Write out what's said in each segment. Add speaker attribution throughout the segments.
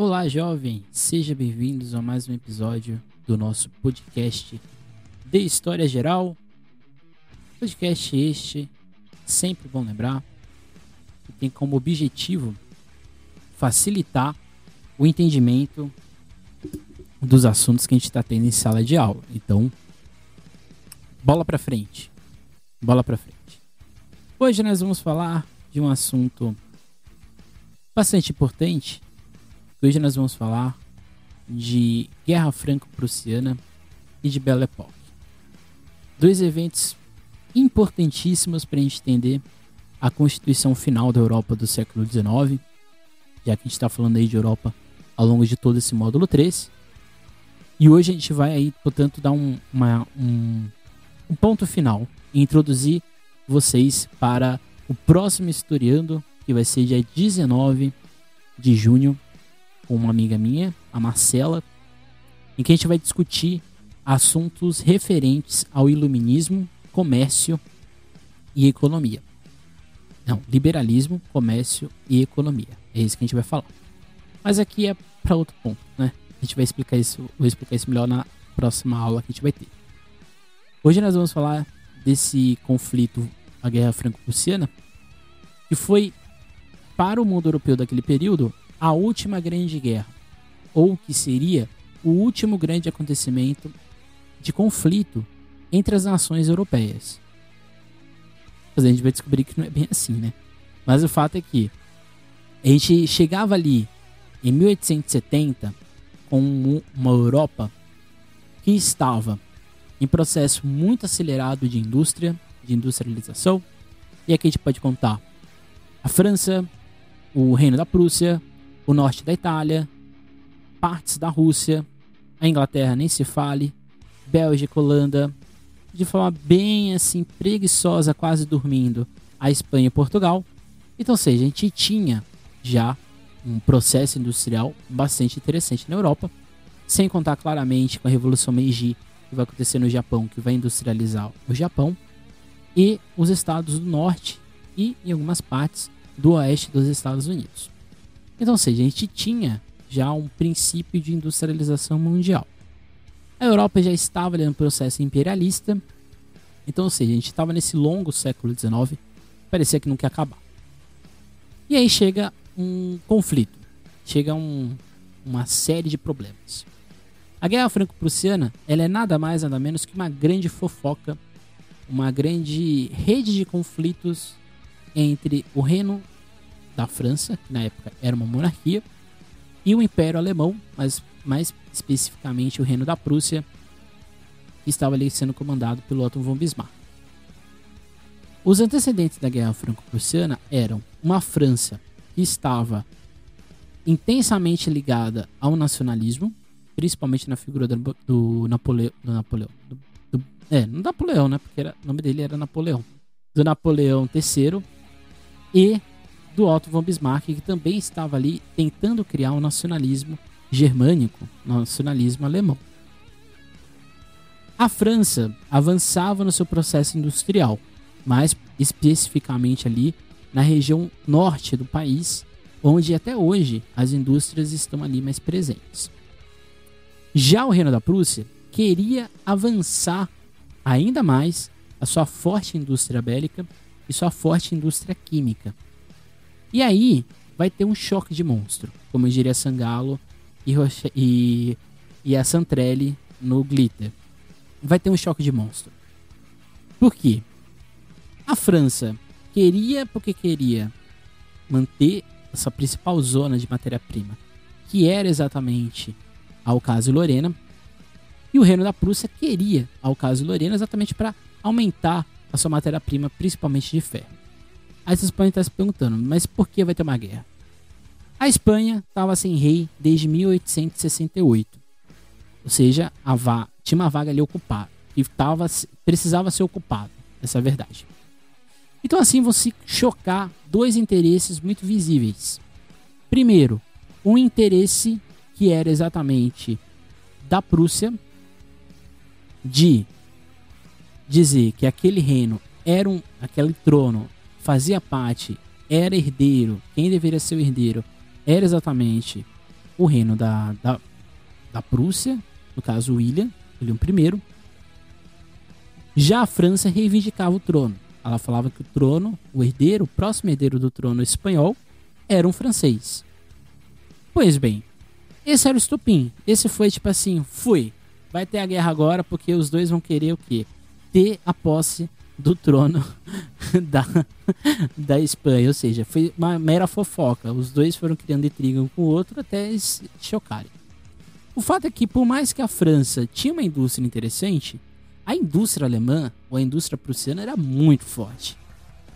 Speaker 1: Olá, jovem! Sejam bem-vindos a mais um episódio do nosso podcast de História Geral. Podcast este, sempre bom lembrar, que tem como objetivo facilitar o entendimento dos assuntos que a gente está tendo em sala de aula. Então, bola para frente. Bola para frente. Hoje nós vamos falar de um assunto bastante importante. Hoje nós vamos falar de Guerra Franco-Prussiana e de Belle Époque. Dois eventos importantíssimos para a gente entender a constituição final da Europa do século XIX, já que a gente está falando aí de Europa ao longo de todo esse módulo 3. E hoje a gente vai aí, portanto, dar um, uma, um, um ponto final e introduzir vocês para o próximo Historiando, que vai ser dia 19 de junho, com uma amiga minha, a Marcela, em que a gente vai discutir assuntos referentes ao iluminismo, comércio e economia. Não, liberalismo, comércio e economia. É isso que a gente vai falar. Mas aqui é para outro ponto, né? A gente vai explicar isso, vou explicar isso melhor na próxima aula que a gente vai ter. Hoje nós vamos falar desse conflito a Guerra Franco-Prussiana, que foi, para o mundo europeu daquele período, a última grande guerra, ou que seria o último grande acontecimento de conflito entre as nações europeias. Mas a gente vai descobrir que não é bem assim, né? Mas o fato é que a gente chegava ali em 1870 com uma Europa que estava em processo muito acelerado de indústria, de industrialização. E aqui a gente pode contar a França, o Reino da Prússia, o norte da Itália, partes da Rússia, a Inglaterra nem se fale, Bélgica, Holanda, de forma bem assim preguiçosa, quase dormindo, a Espanha e Portugal. Então, ou seja, a gente tinha já um processo industrial bastante interessante na Europa, sem contar claramente com a Revolução Meiji que vai acontecer no Japão, que vai industrializar o Japão, e os estados do norte e em algumas partes do oeste dos Estados Unidos. Então, ou seja, a gente tinha já um princípio de industrialização mundial. A Europa já estava ali no processo imperialista, então, ou seja, a gente estava nesse longo século XIX, parecia que não quer acabar. E aí chega um conflito, chega um, uma série de problemas. A Guerra Franco-Prussiana ela é nada mais nada menos que uma grande fofoca uma grande rede de conflitos entre o reino da França, que na época era uma monarquia, e o Império Alemão, mas mais especificamente o reino da Prússia, que estava ali sendo comandado pelo Otto von Bismarck. Os antecedentes da Guerra Franco-Prussiana eram uma França que estava intensamente ligada ao nacionalismo, principalmente na figura do, do, Napole, do Napoleão, do é, não Napoleão, né? Porque era, o nome dele era Napoleão. Do Napoleão III e do Otto von Bismarck, que também estava ali tentando criar um nacionalismo germânico, um nacionalismo alemão. A França avançava no seu processo industrial, mais especificamente ali na região norte do país, onde até hoje as indústrias estão ali mais presentes. Já o Reino da Prússia queria avançar ainda mais a sua forte indústria bélica e sua forte indústria química. E aí vai ter um choque de monstro, como eu diria Sangalo e, e, e a Santrelli no Glitter. Vai ter um choque de monstro. Por quê? A França queria porque queria manter essa principal zona de matéria-prima, que era exatamente a Alcácio Lorena, e o reino da Prússia queria ao caso Lorena exatamente para aumentar a sua matéria-prima, principalmente de ferro. Aí vocês estar se perguntando, mas por que vai ter uma guerra? A Espanha estava sem rei desde 1868. Ou seja, a tinha uma vaga ali ocupada. E tava, precisava ser ocupada. Essa é a verdade. Então assim se chocar dois interesses muito visíveis. Primeiro, um interesse que era exatamente da Prússia, de dizer que aquele reino era um, aquele trono fazia parte, era herdeiro, quem deveria ser o herdeiro era exatamente o reino da, da, da Prússia, no caso William, William I. Já a França reivindicava o trono. Ela falava que o trono, o herdeiro, o próximo herdeiro do trono espanhol, era um francês. Pois bem, esse era o estupim. Esse foi tipo assim, fui. Vai ter a guerra agora porque os dois vão querer o quê? Ter a posse do trono da, da Espanha. Ou seja, foi uma mera fofoca. Os dois foram criando intriga um com o outro até eles chocarem. O fato é que, por mais que a França tinha uma indústria interessante, a indústria alemã ou a indústria prussiana era muito forte.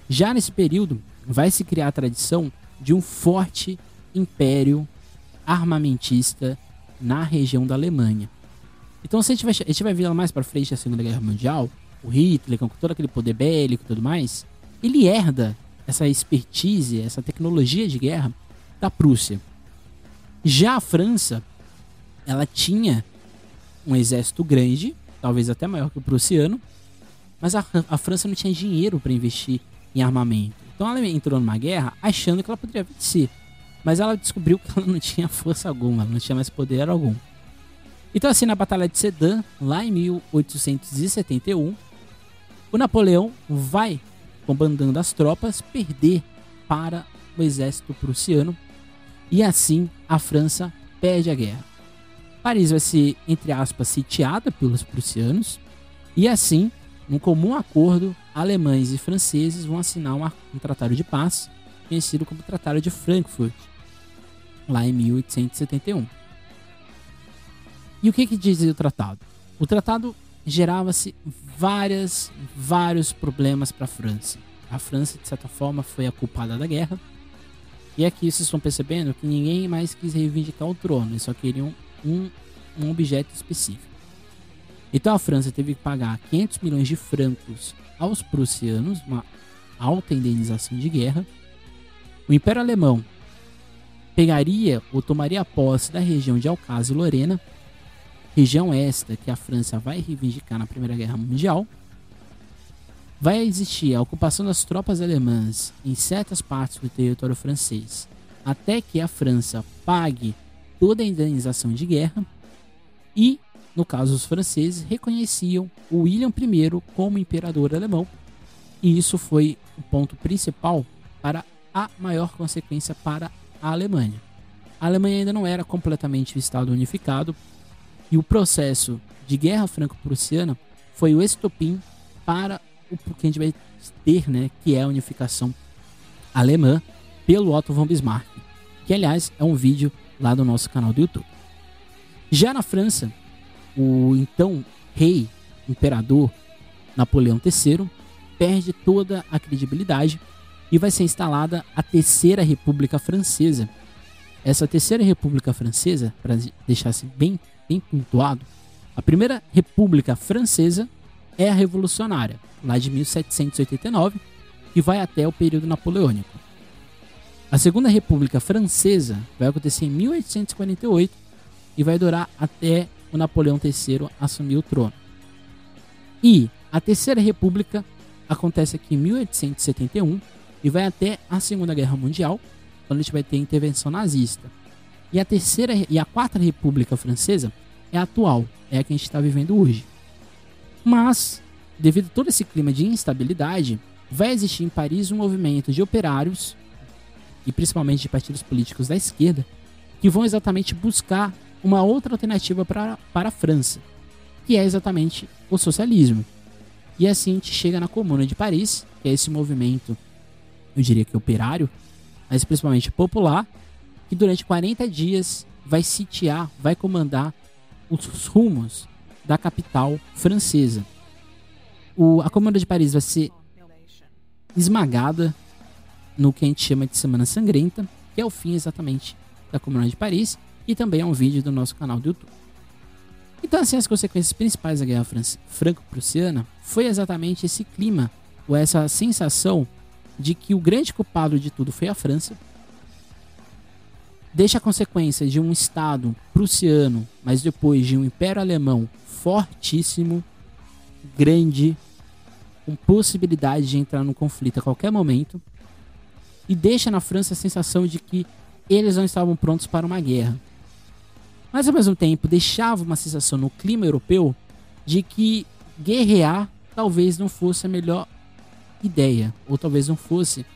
Speaker 1: Já nesse período, vai se criar a tradição de um forte império armamentista na região da Alemanha. Então, se a gente vai, a gente vai ver mais para frente a Segunda Guerra Mundial, o Hitler, com todo aquele poder bélico e tudo mais, ele herda essa expertise, essa tecnologia de guerra da Prússia. Já a França, ela tinha um exército grande, talvez até maior que o prussiano, mas a, a França não tinha dinheiro para investir em armamento. Então ela entrou numa guerra achando que ela poderia vencer, mas ela descobriu que ela não tinha força alguma, ela não tinha mais poder algum. Então assim, na Batalha de Sedan, lá em 1871, o Napoleão vai, comandando as tropas, perder para o exército prussiano e assim a França perde a guerra. Paris vai ser, entre aspas, sitiada pelos prussianos e assim, num comum acordo, alemães e franceses vão assinar um, tratado de paz conhecido como Tratado de Frankfurt, lá em 1871. E o que, que dizia o tratado? O tratado gerava-se várias, vários problemas para a França. A França, de certa forma, foi a culpada da guerra. E aqui vocês estão percebendo que ninguém mais quis reivindicar o trono, eles só queriam um, um objeto específico. Então a França teve que pagar 500 milhões de francos aos prussianos, uma alta indenização de guerra. O Império Alemão pegaria ou tomaria posse da região de Alcácer e Lorena região esta que a França vai reivindicar na Primeira Guerra Mundial, vai existir a ocupação das tropas alemãs em certas partes do território francês, até que a França pague toda a indenização de guerra e, no caso, os franceses reconheciam William I como imperador alemão, e isso foi o ponto principal para a maior consequência para a Alemanha. A Alemanha ainda não era completamente o Estado unificado, e o processo de guerra franco-prussiana foi o estopim para o que a gente vai ter, né, que é a unificação alemã pelo Otto von Bismarck, que aliás é um vídeo lá do nosso canal do YouTube. Já na França, o então rei, imperador Napoleão III perde toda a credibilidade e vai ser instalada a Terceira República Francesa. Essa Terceira República Francesa, para deixar assim bem bem pontuado, a primeira república francesa é a revolucionária, lá de 1789, que vai até o período napoleônico. A segunda república francesa vai acontecer em 1848 e vai durar até o Napoleão III assumir o trono. E a terceira república acontece aqui em 1871 e vai até a Segunda Guerra Mundial, quando a gente vai ter intervenção nazista. E a terceira e a quarta república francesa é atual, é a que a gente está vivendo hoje. Mas, devido a todo esse clima de instabilidade, vai existir em Paris um movimento de operários, e principalmente de partidos políticos da esquerda, que vão exatamente buscar uma outra alternativa para, para a França, que é exatamente o socialismo. E assim a gente chega na Comuna de Paris, que é esse movimento, eu diria que operário, mas principalmente popular, que durante 40 dias vai sitiar, vai comandar os rumos da capital francesa. O, a Comuna de Paris vai ser esmagada no que a gente chama de Semana Sangrenta, que é o fim exatamente da Comuna de Paris, e também é um vídeo do nosso canal do YouTube. Então, assim, as consequências principais da Guerra Franco-Prussiana foi exatamente esse clima, ou essa sensação de que o grande culpado de tudo foi a França, deixa a consequência de um Estado prussiano, mas depois de um Império Alemão fortíssimo, grande, com possibilidade de entrar no conflito a qualquer momento, e deixa na França a sensação de que eles não estavam prontos para uma guerra. mas ao mesmo tempo deixava uma sensação no clima europeu de que guerrear talvez não fosse a melhor ideia, ou talvez não fosse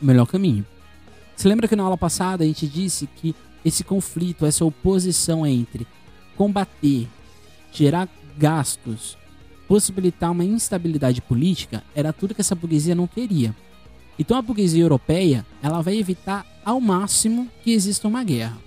Speaker 1: o melhor caminho. Se lembra que na aula passada a gente disse que esse conflito, essa oposição entre combater, gerar gastos, possibilitar uma instabilidade política, era tudo que essa burguesia não queria. Então a burguesia europeia, ela vai evitar ao máximo que exista uma guerra.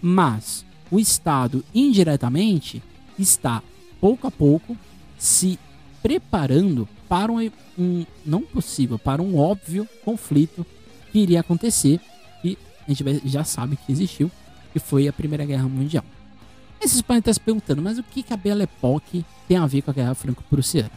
Speaker 1: Mas o Estado indiretamente está pouco a pouco se preparando para um, um não possível, para um óbvio conflito que iria acontecer e a gente já sabe que existiu, que foi a Primeira Guerra Mundial. Esses podem estar se perguntando, mas o que, que a Belle Époque tem a ver com a Guerra Franco-Prussiana?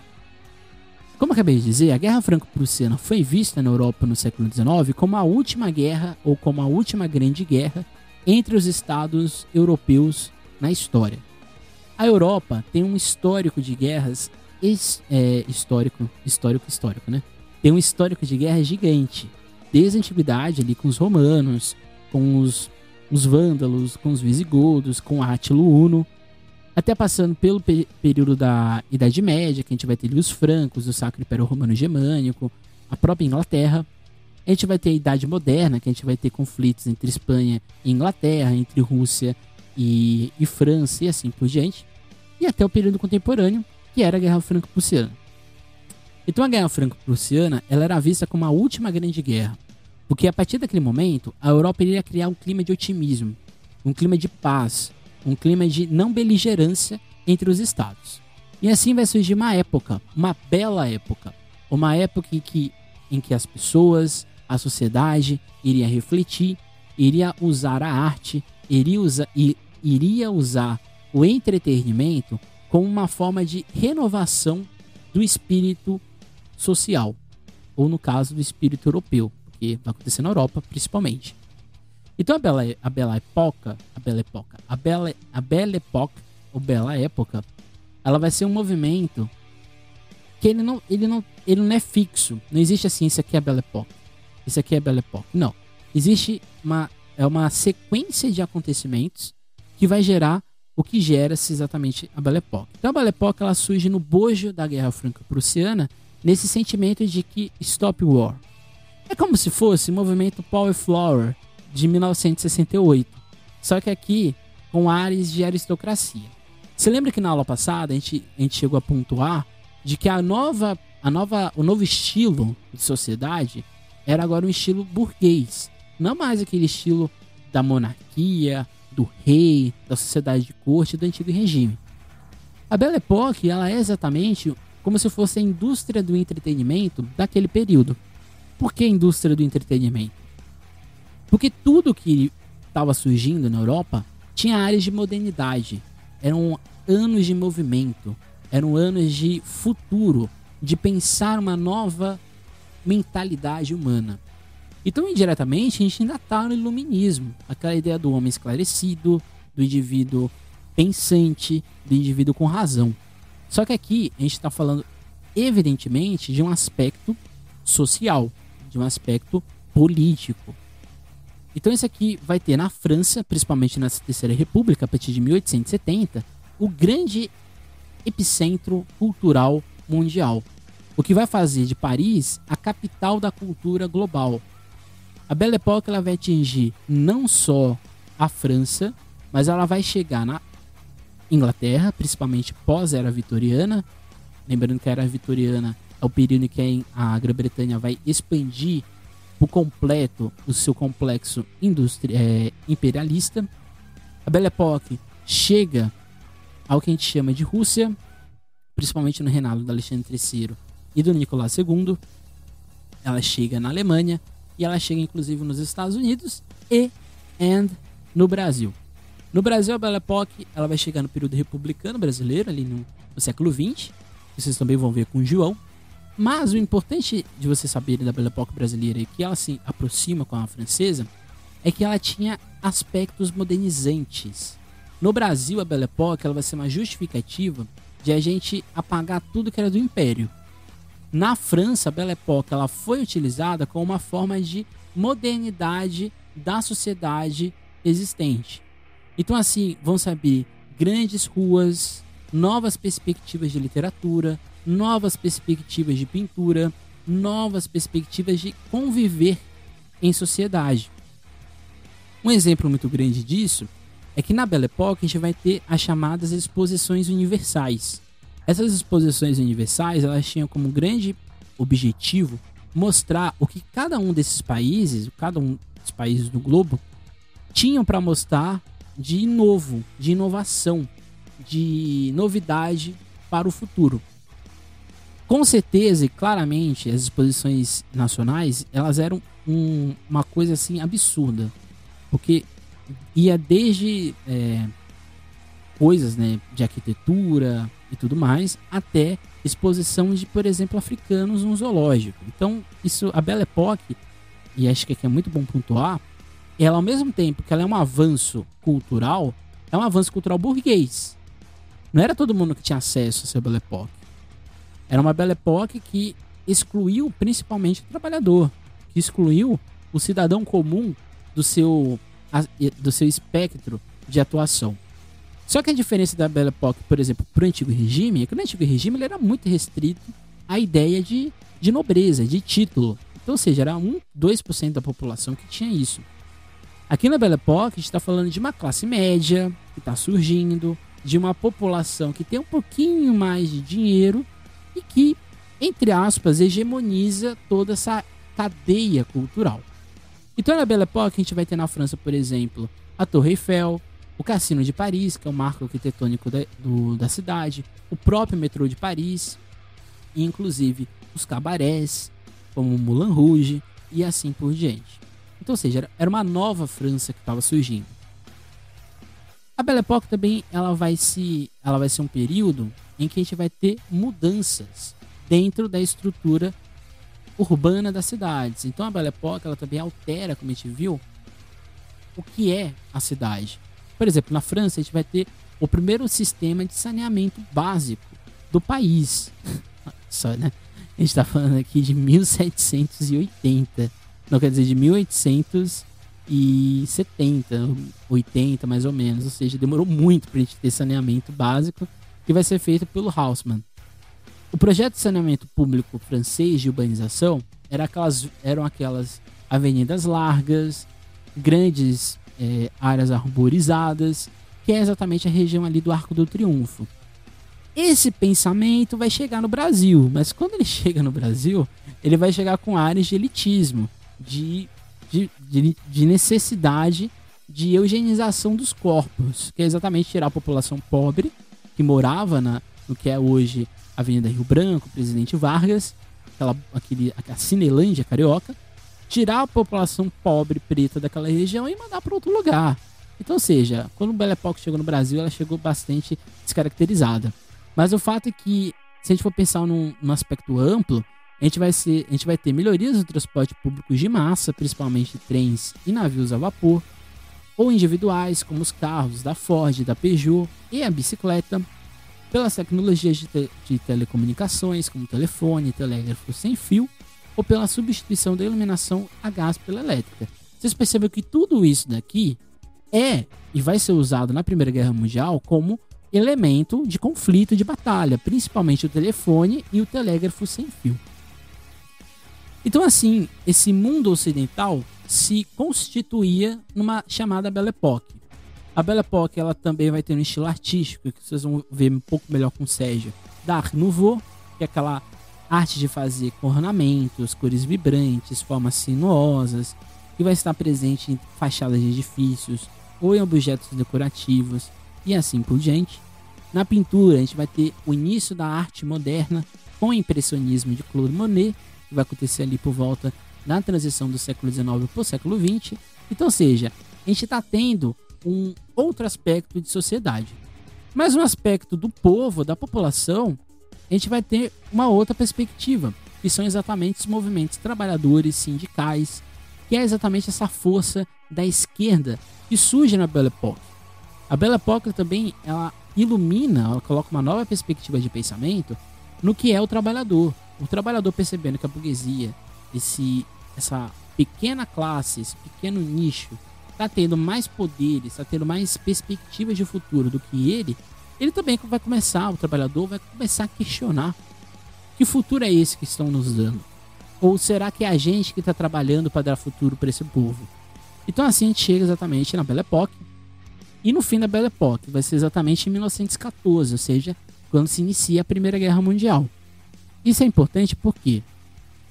Speaker 1: Como acabei de dizer, a Guerra Franco-Prussiana foi vista na Europa no século XIX como a última guerra ou como a última grande guerra entre os estados europeus na história. A Europa tem um histórico de guerras é, histórico, histórico, histórico, né? Tem um histórico de guerra gigante, desde a antiguidade ali com os romanos, com os, os vândalos, com os visigodos, com Átilo Uno, até passando pelo pe período da Idade Média, que a gente vai ter ali os francos, o Sacro Império Romano Germânico, a própria Inglaterra. A gente vai ter a Idade Moderna, que a gente vai ter conflitos entre Espanha e Inglaterra, entre Rússia e, e França e assim por diante. E até o período contemporâneo, que era a Guerra Franco-Prussiana. Então a Guerra Franco-Prussiana ela era vista como a última grande guerra, porque a partir daquele momento a Europa iria criar um clima de otimismo, um clima de paz, um clima de não beligerância entre os estados. E assim vai surgir uma época, uma bela época, uma época em que, em que as pessoas, a sociedade iria refletir, iria usar a arte, iria, usa, iria usar o entretenimento como uma forma de renovação do espírito social, ou no caso do espírito europeu, porque vai acontecer na Europa principalmente. Então a Bela, a Bela Época, a Bela Época, a Bela, a Bela Época, ou Bela Época, ela vai ser um movimento que ele não, ele não, ele não é fixo. Não existe assim, isso aqui é a Bela Época, isso aqui é a Bela Época. Não. Existe uma, é uma sequência de acontecimentos que vai gerar o que gera-se exatamente a Belle Époque. Então a Belle Époque ela surge no bojo da Guerra Franco-Prussiana, nesse sentimento de que stop war. É como se fosse o movimento Power Flower de 1968, só que aqui com ares de aristocracia. Você lembra que na aula passada a gente, a gente chegou a pontuar de que a nova, a nova, o novo estilo de sociedade era agora um estilo burguês, não mais aquele estilo da monarquia, do rei, da sociedade de corte do antigo regime. A Belle Époque ela é exatamente como se fosse a indústria do entretenimento daquele período. Por que a indústria do entretenimento? Porque tudo que estava surgindo na Europa tinha áreas de modernidade. Eram anos de movimento, eram anos de futuro, de pensar uma nova mentalidade humana. Então, indiretamente, a gente ainda está no iluminismo aquela ideia do homem esclarecido, do indivíduo pensante, do indivíduo com razão. Só que aqui a gente está falando, evidentemente, de um aspecto social, de um aspecto político. Então, isso aqui vai ter na França, principalmente na Terceira República, a partir de 1870, o grande epicentro cultural mundial. O que vai fazer de Paris a capital da cultura global, a Belle Époque ela vai atingir não só a França, mas ela vai chegar na Inglaterra, principalmente pós-era vitoriana. Lembrando que a era vitoriana o período em que a Grã-Bretanha vai expandir por completo o seu complexo é, imperialista. A Belle Époque chega ao que a gente chama de Rússia, principalmente no reinado do Alexandre III e do Nicolau II. Ela chega na Alemanha, e ela chega inclusive nos Estados Unidos e and no Brasil. No Brasil, a Belle Époque ela vai chegar no período republicano brasileiro, ali no, no século XX. Vocês também vão ver com o João. Mas o importante de você saber da Belle Époque brasileira e que ela se aproxima com a francesa é que ela tinha aspectos modernizantes. No Brasil, a Belle Époque ela vai ser uma justificativa de a gente apagar tudo que era do Império. Na França, a Belle Époque ela foi utilizada como uma forma de modernidade da sociedade existente. Então, assim, vão saber grandes ruas, novas perspectivas de literatura, novas perspectivas de pintura, novas perspectivas de conviver em sociedade. Um exemplo muito grande disso é que na Belle Époque a gente vai ter as chamadas exposições universais. Essas exposições universais elas tinham como grande objetivo mostrar o que cada um desses países, cada um dos países do globo, tinham para mostrar de novo, de inovação, de novidade para o futuro. Com certeza e claramente as exposições nacionais elas eram um, uma coisa assim absurda, porque ia desde é, coisas né, de arquitetura e tudo mais até exposição de, por exemplo, africanos no zoológico. Então isso a Belle Époque e acho que é muito bom pontuar ela ao mesmo tempo que ela é um avanço cultural, é um avanço cultural burguês. Não era todo mundo que tinha acesso a ser Belle Époque. Era uma Belle Époque que excluiu principalmente o trabalhador, que excluiu o cidadão comum do seu, do seu espectro de atuação. Só que a diferença da Belle Époque, por exemplo, para o Antigo Regime, é que no Antigo Regime ele era muito restrito à ideia de, de nobreza, de título. Então, ou seja, era 1, 2% da população que tinha isso. Aqui na Belle Époque, a gente está falando de uma classe média que está surgindo, de uma população que tem um pouquinho mais de dinheiro e que, entre aspas, hegemoniza toda essa cadeia cultural. Então, na Belle Époque, a gente vai ter na França, por exemplo, a Torre Eiffel, o Cassino de Paris, que é o marco arquitetônico da, do, da cidade, o próprio metrô de Paris, e inclusive os cabarés, como Moulin Rouge, e assim por diante. Então, ou seja, era uma nova França que estava surgindo. A Belle Époque também ela vai, se, ela vai ser um período em que a gente vai ter mudanças dentro da estrutura urbana das cidades. Então a Belle Époque ela também altera, como a gente viu, o que é a cidade. Por exemplo, na França a gente vai ter o primeiro sistema de saneamento básico do país. Só, né? A gente está falando aqui de 1780 não quer dizer de 1870, 80 mais ou menos, ou seja, demorou muito para a gente ter saneamento básico que vai ser feito pelo Haussmann. O projeto de saneamento público francês de urbanização era aquelas, eram aquelas avenidas largas, grandes é, áreas arborizadas, que é exatamente a região ali do Arco do Triunfo. Esse pensamento vai chegar no Brasil, mas quando ele chega no Brasil, ele vai chegar com áreas de elitismo, de, de, de, de necessidade de eugenização dos corpos, que é exatamente tirar a população pobre que morava na, no que é hoje Avenida Rio Branco, Presidente Vargas, aquela, aquele, a Cinelândia carioca, tirar a população pobre preta daquela região e mandar para outro lugar. Então, ou seja, quando o Belle Époque chegou no Brasil, ela chegou bastante descaracterizada. Mas o fato é que, se a gente for pensar num, num aspecto amplo, a gente vai, ser, a gente vai ter melhorias no transporte público de massa, principalmente trens e navios a vapor, ou individuais, como os carros da Ford, da Peugeot e a bicicleta, pelas tecnologias de, te de telecomunicações, como telefone, telégrafo sem fio, ou pela substituição da iluminação a gás pela elétrica. Vocês percebem que tudo isso daqui é e vai ser usado na Primeira Guerra Mundial como elemento de conflito de batalha, principalmente o telefone e o telégrafo sem fio. Então, assim, esse mundo ocidental se constituía numa chamada Belle Époque. A Belle Époque ela também vai ter um estilo artístico, que vocês vão ver um pouco melhor com o Sérgio, da Art Nouveau, que é aquela arte de fazer ornamentos, cores vibrantes, formas sinuosas, que vai estar presente em fachadas de edifícios ou em objetos decorativos e assim por diante. Na pintura, a gente vai ter o início da arte moderna com o impressionismo de Claude Monet vai acontecer ali por volta da transição do século XIX para o século XX. Então, seja, a gente está tendo um outro aspecto de sociedade. Mas um aspecto do povo, da população, a gente vai ter uma outra perspectiva, que são exatamente os movimentos trabalhadores, sindicais, que é exatamente essa força da esquerda que surge na Belle Époque. A Belle Époque também ela ilumina, ela coloca uma nova perspectiva de pensamento no que é o trabalhador o trabalhador percebendo que a burguesia, esse, essa pequena classe, esse pequeno nicho está tendo mais poderes, está tendo mais perspectivas de futuro do que ele, ele também vai começar, o trabalhador vai começar a questionar que futuro é esse que estão nos dando? Ou será que é a gente que está trabalhando para dar futuro para esse povo? Então assim a gente chega exatamente na Belle Époque. E no fim da Belle Époque vai ser exatamente em 1914, ou seja, quando se inicia a Primeira Guerra Mundial. Isso é importante porque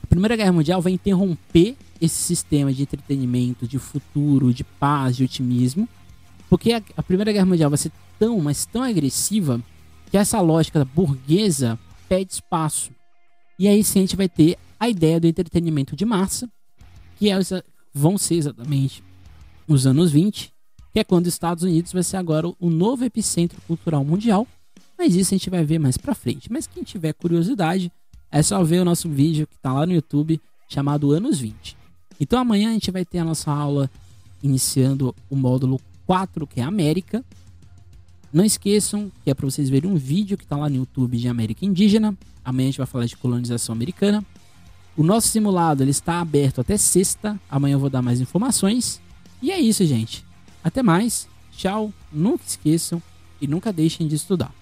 Speaker 1: a Primeira Guerra Mundial vai interromper esse sistema de entretenimento, de futuro, de paz, de otimismo, porque a, Primeira Guerra Mundial vai ser tão, mas tão agressiva que essa lógica burguesa pede espaço. E aí sim a gente vai ter a ideia do entretenimento de massa, que é, vão ser exatamente os anos 20, que é quando os Estados Unidos vai ser agora o novo epicentro cultural mundial. Mas isso a gente vai ver mais pra frente. Mas quem tiver curiosidade, é só ver o nosso vídeo que tá lá no YouTube, chamado Anos 20. Então amanhã a gente vai ter a nossa aula iniciando o módulo 4, que é América. Não esqueçam que é para vocês verem um vídeo que está lá no YouTube de América Indígena. Amanhã a gente vai falar de colonização americana. O nosso simulado ele está aberto até sexta. Amanhã eu vou dar mais informações. E é isso, gente. Até mais. Tchau. Nunca esqueçam e nunca deixem de estudar.